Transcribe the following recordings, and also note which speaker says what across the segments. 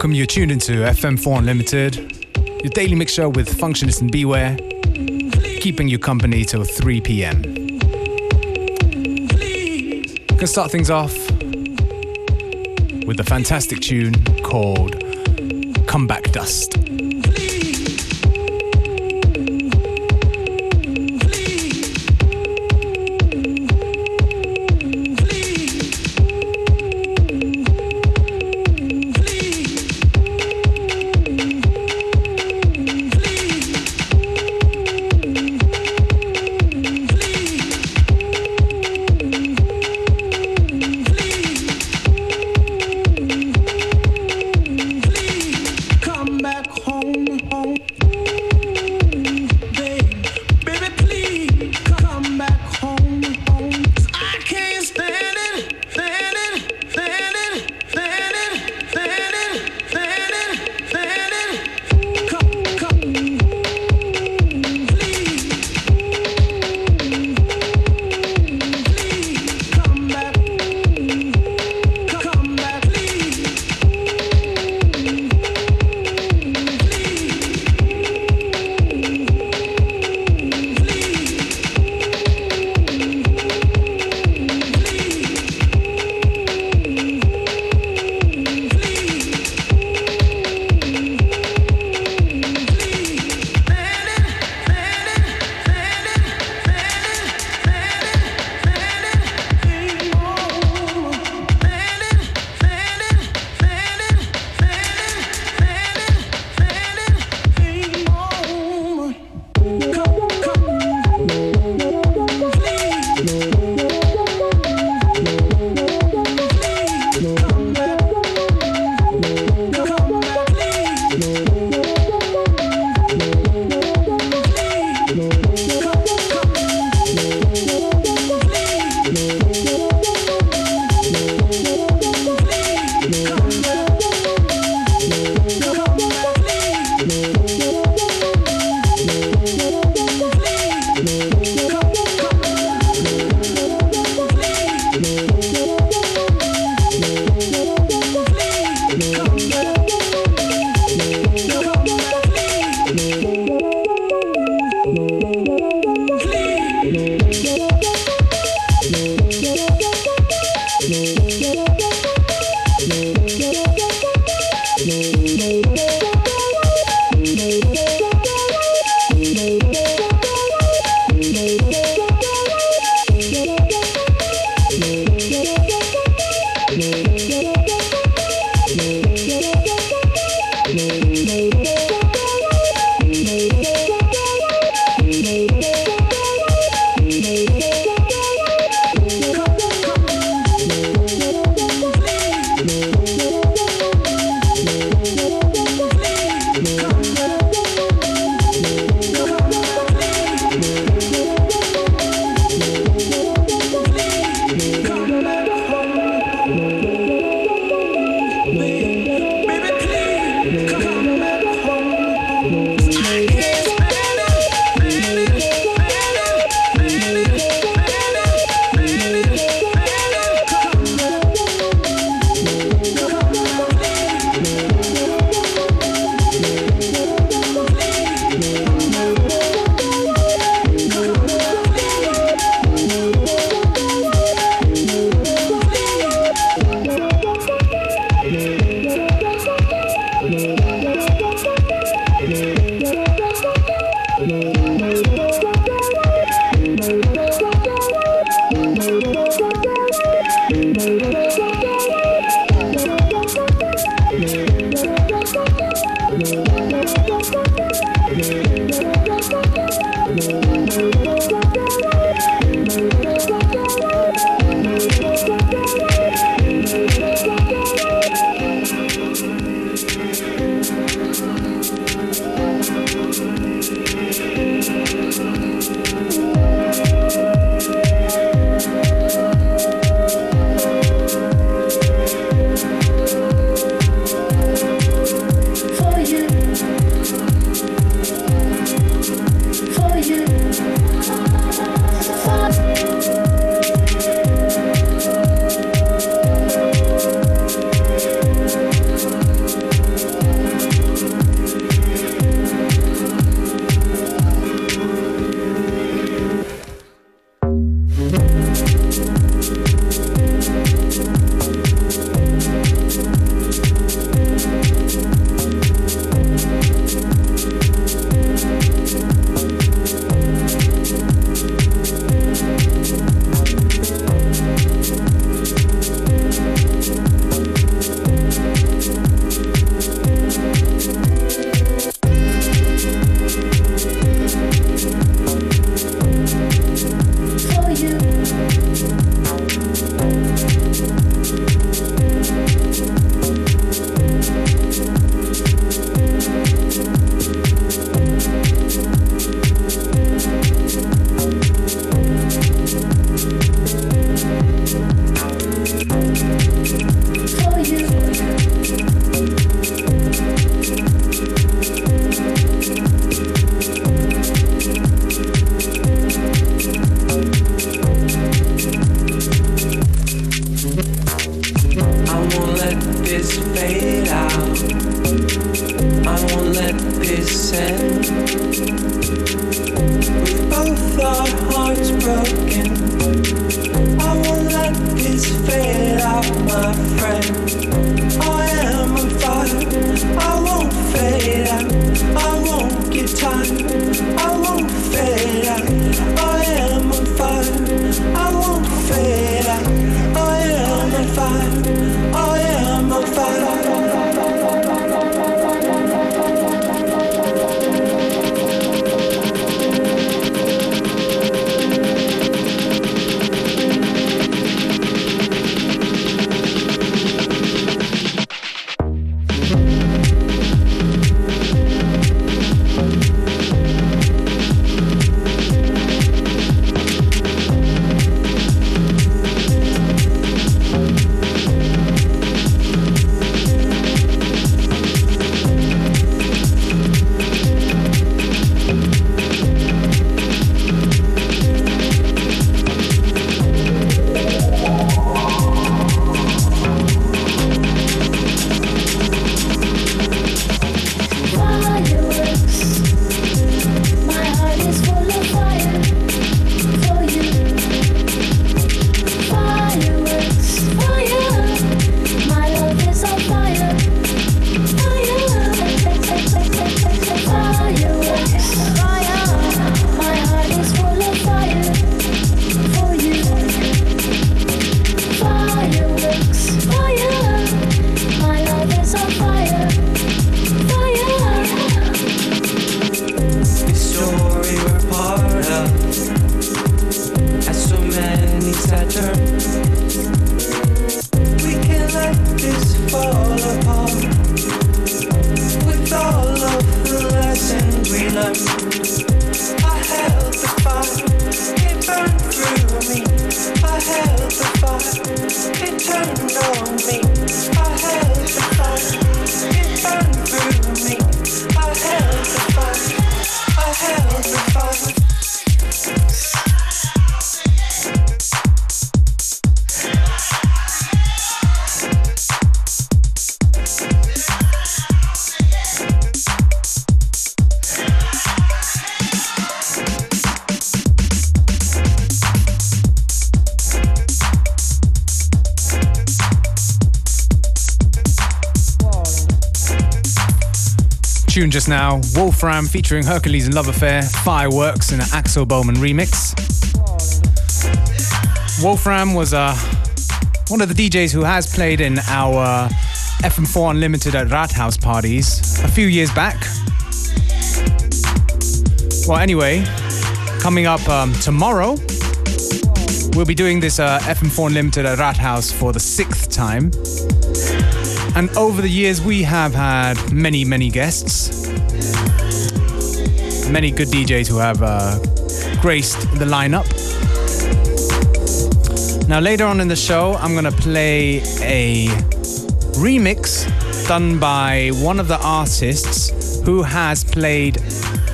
Speaker 1: Welcome, you're tuned into FM4 Unlimited, your daily mix show with Functionist and Beware, keeping you company till 3 pm. Gonna start things off with a fantastic tune called Comeback Dust. Tune just now, Wolfram featuring Hercules and Love Affair, Fireworks in an Axel Boman remix. Wolfram was uh, one of the DJs who has played in our FM4 Unlimited at Rathaus parties a few years back. Well, anyway, coming up um, tomorrow, we'll be doing this uh, FM4 Unlimited at Rathaus for the sixth time. And over the years, we have had many, many guests, many good DJs who have uh, graced the lineup. Now, later on in the show, I'm going to play a remix done by one of the artists who has played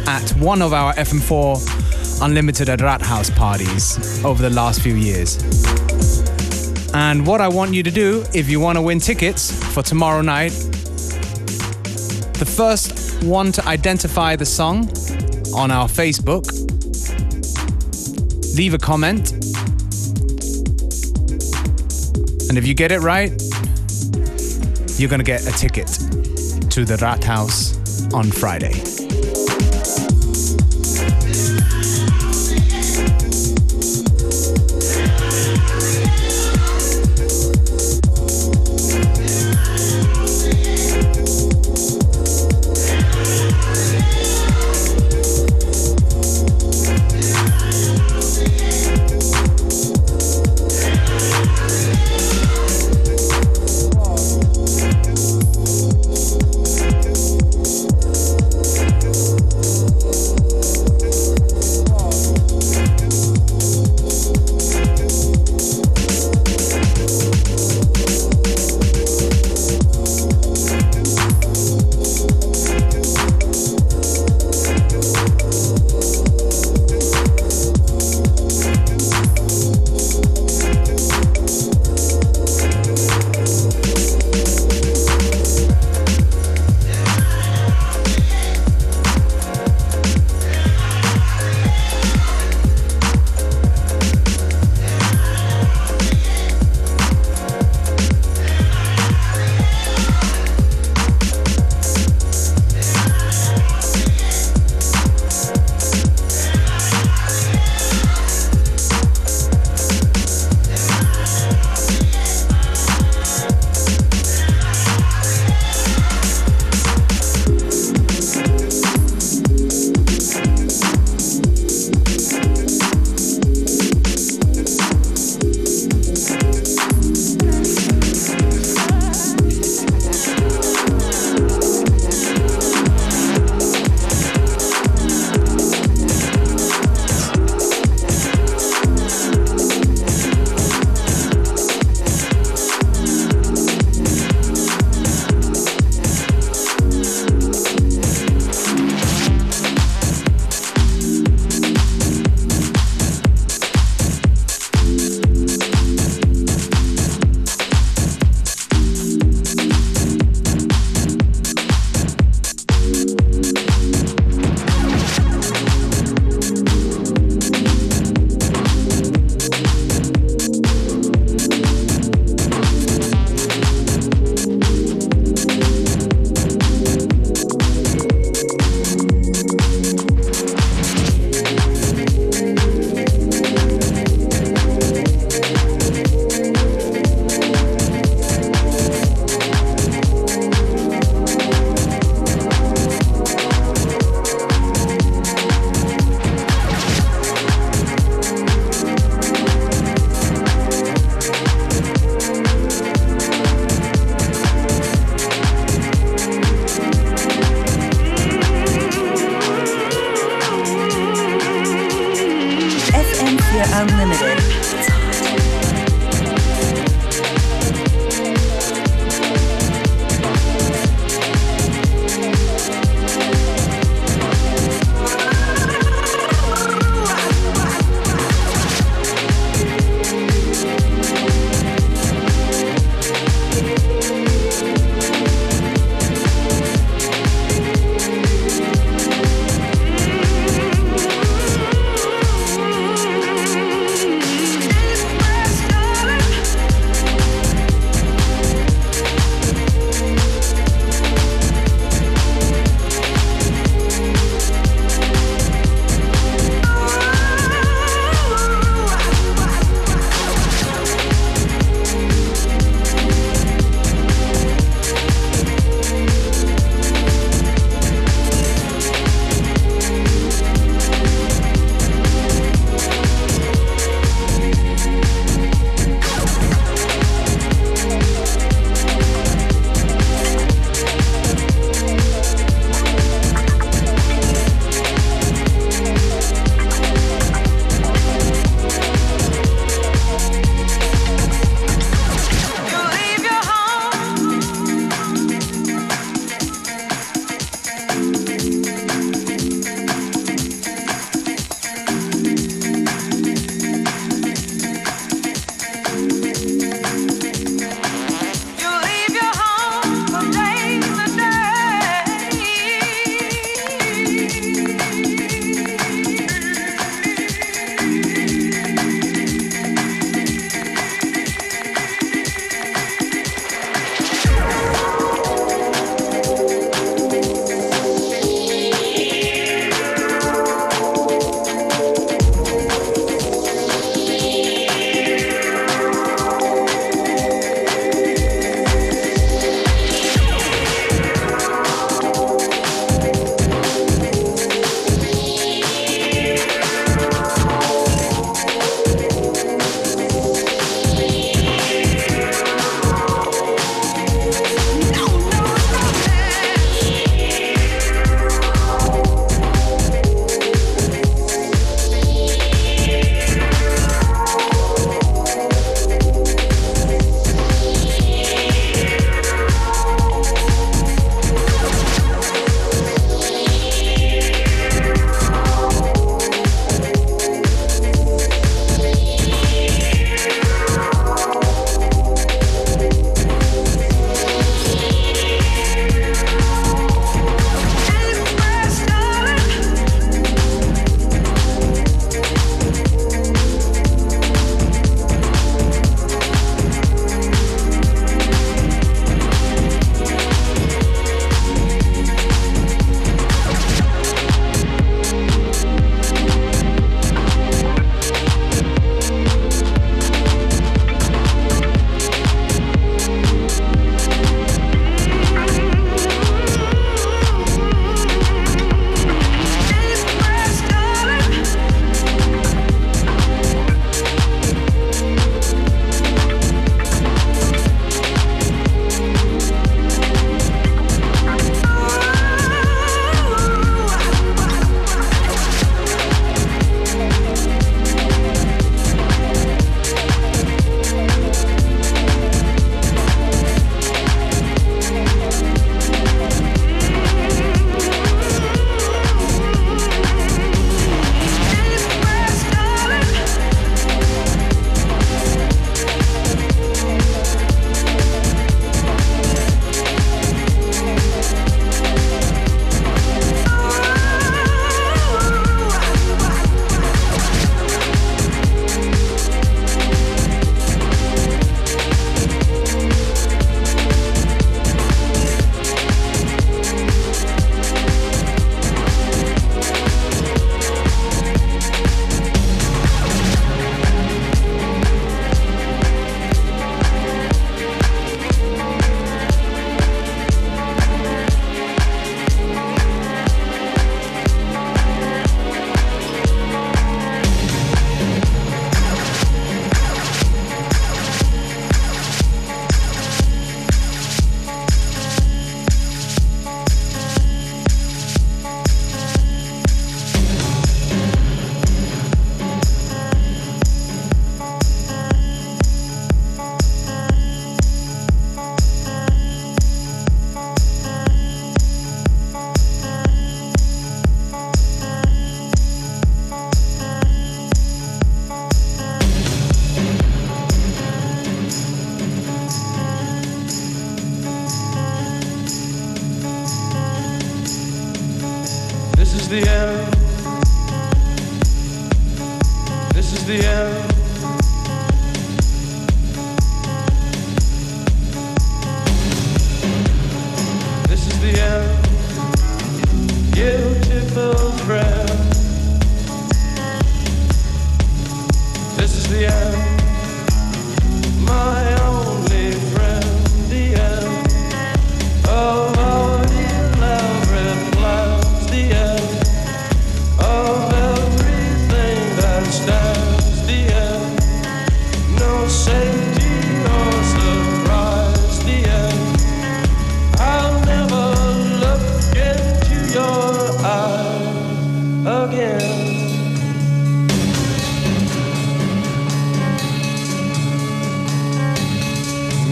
Speaker 1: at one of our FM4 Unlimited at Rathaus parties over the last few years. And what I want you to do, if you want to win tickets for tomorrow night, the first one to identify the song on our Facebook, leave a comment. And if you get it right, you're going to get a ticket to the Rathaus on Friday.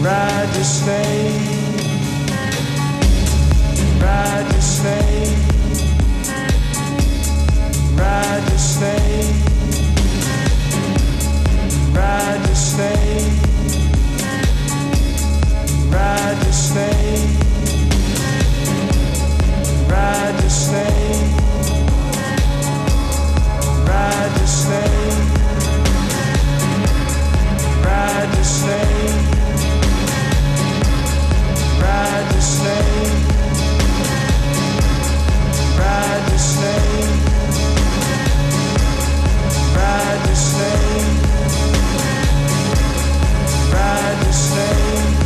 Speaker 2: Ride to stay. Ride to stay. Ride to stay. Ride to stay. Ride to stay. Ride to stay. Ride to stay. Ride to stay. Ride the snake. Ride the slave. Ride the. Ride the.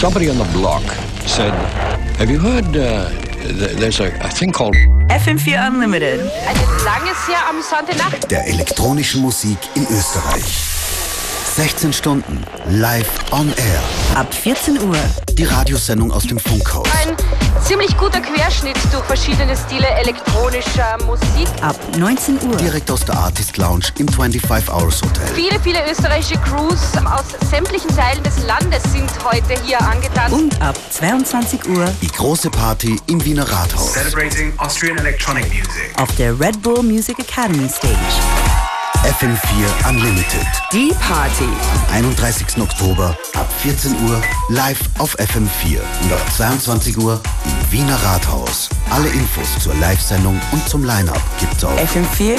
Speaker 3: Somebody on the block said, Have you heard uh, th- there's a, a thing called
Speaker 4: FM4 Unlimited.
Speaker 5: Eine lange, sehr amüsante Nacht.
Speaker 6: der elektronischen Musik in Österreich. 16 Stunden live on air.
Speaker 4: Ab 14 Uhr.
Speaker 6: Die Radiosendung aus dem Funkhaus.
Speaker 5: Ein ziemlich guter Querschnitt durch verschiedene Stile elektronischer Musik.
Speaker 4: Ab 19 Uhr.
Speaker 6: Direkt aus der Artist Lounge im 25 Hours Hotel.
Speaker 5: Viele, viele österreichische Crews aus sämtlichen Teilen des Landes sind heute hier angetanzt.
Speaker 4: Und ab 22 Uhr
Speaker 6: Die große Party im Wiener Rathaus.
Speaker 1: Celebrating Austrian electronic music.
Speaker 4: auf der Red Bull Music Academy Stage.
Speaker 6: FM4 Unlimited.
Speaker 4: Die Party.
Speaker 6: Am 31. Oktober ab 14 Uhr live auf FM4 und ab 22 Uhr im Wiener Rathaus. Alle Infos zur Live-Sendung und zum Line-Up gibt's auf
Speaker 4: FM4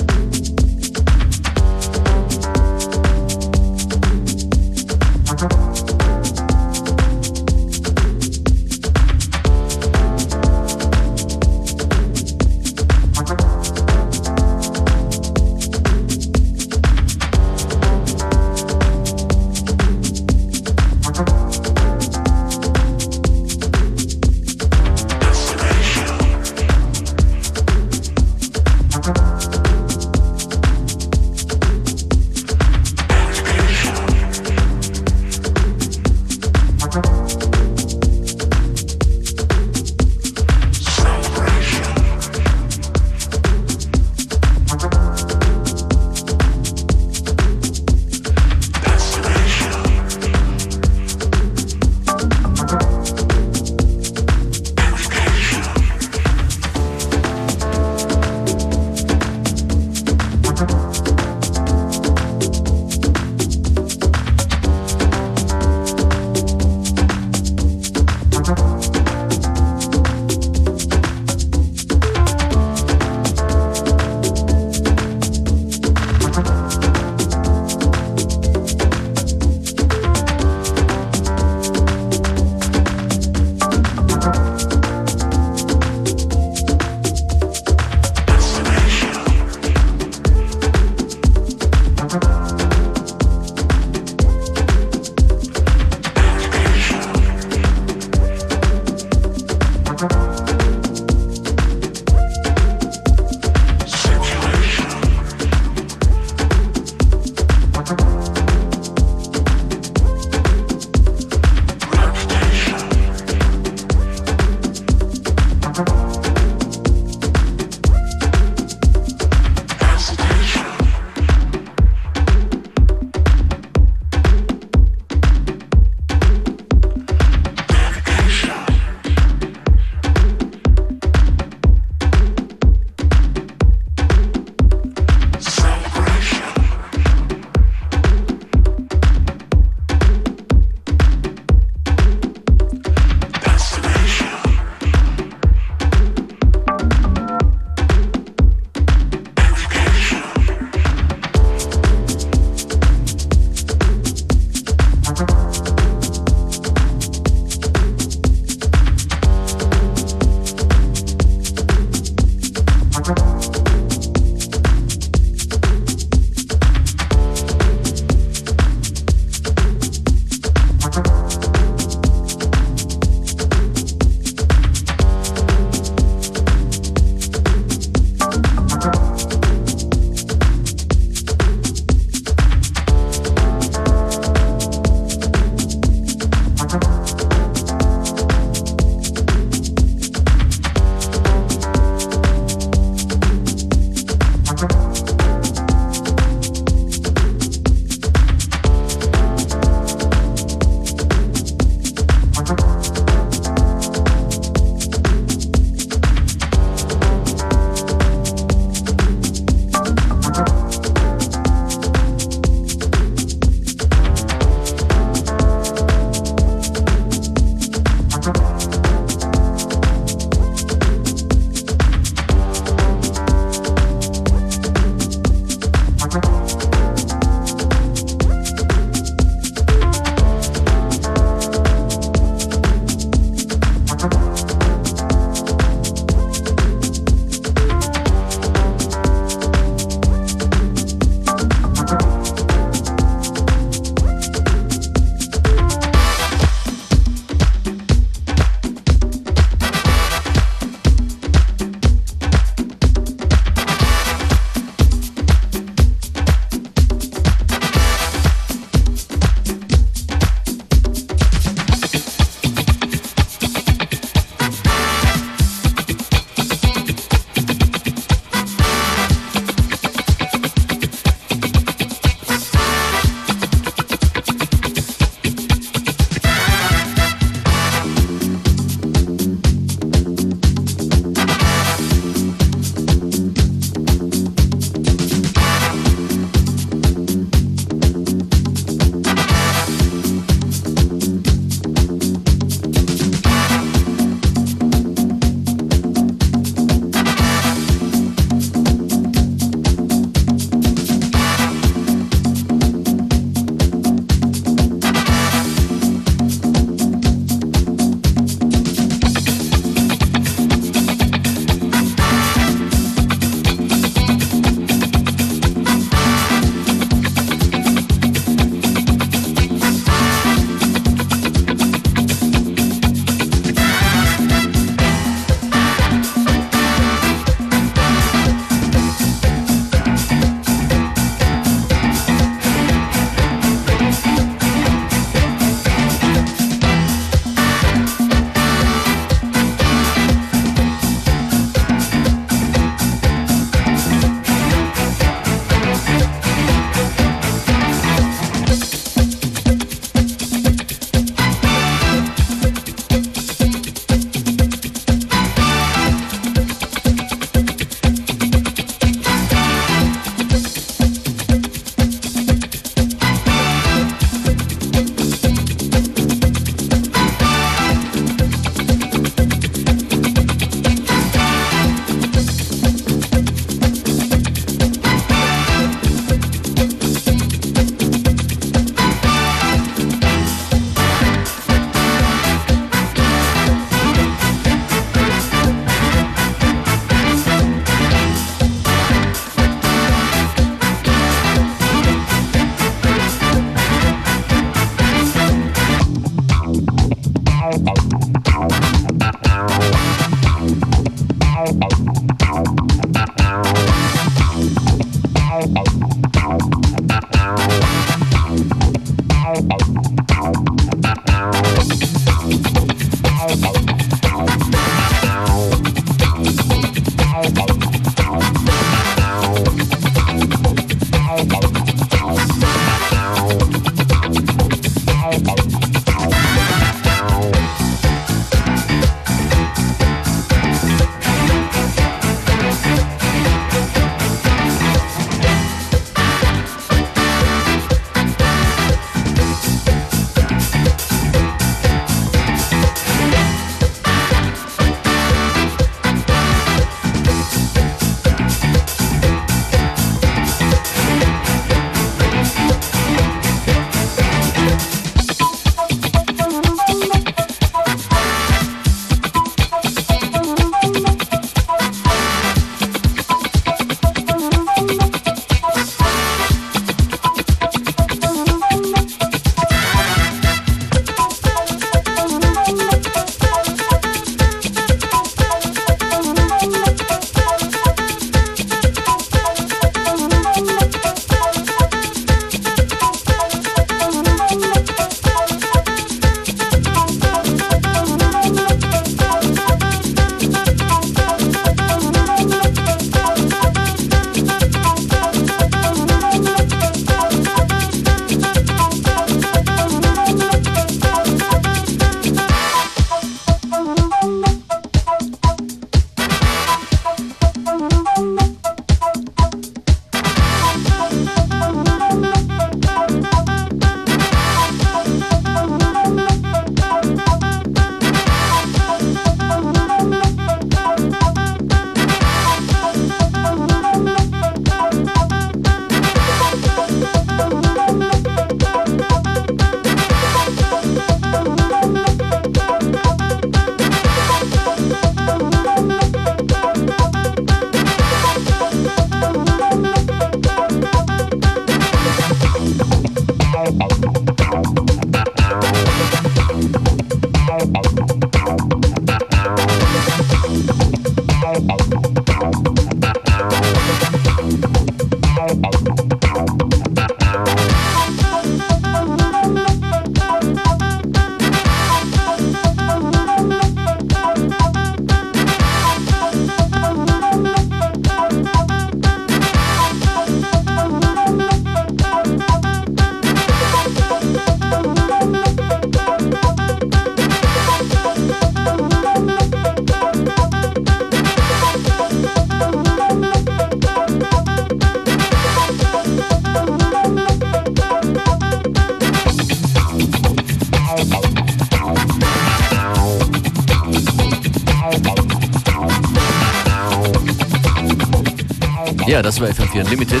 Speaker 7: Ja, das war FM4 Unlimited.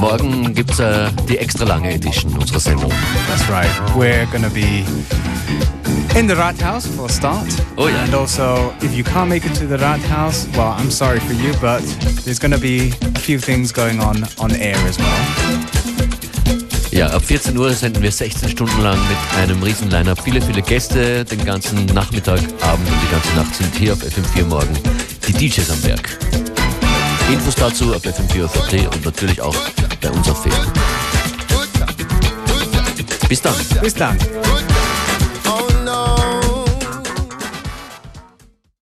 Speaker 7: Morgen gibt es äh, die extra lange Edition unserer Sendung.
Speaker 1: That's right. We're to be in the Rathaus for a start.
Speaker 7: Oh, yeah.
Speaker 1: And also, if you can't make it to the Rathaus, well, I'm sorry for you, but there's to be a few things going on on air as well.
Speaker 7: Ja, ab 14 Uhr senden wir 16 Stunden lang mit einem riesen Line-Up. Viele, viele Gäste den ganzen Nachmittag, Abend und die ganze Nacht sind hier auf FM4 morgen die DJs am Werk. Infos dazu auf FM4 und natürlich auch bei uns auf Facebook. Bis dann.
Speaker 1: Bis dann.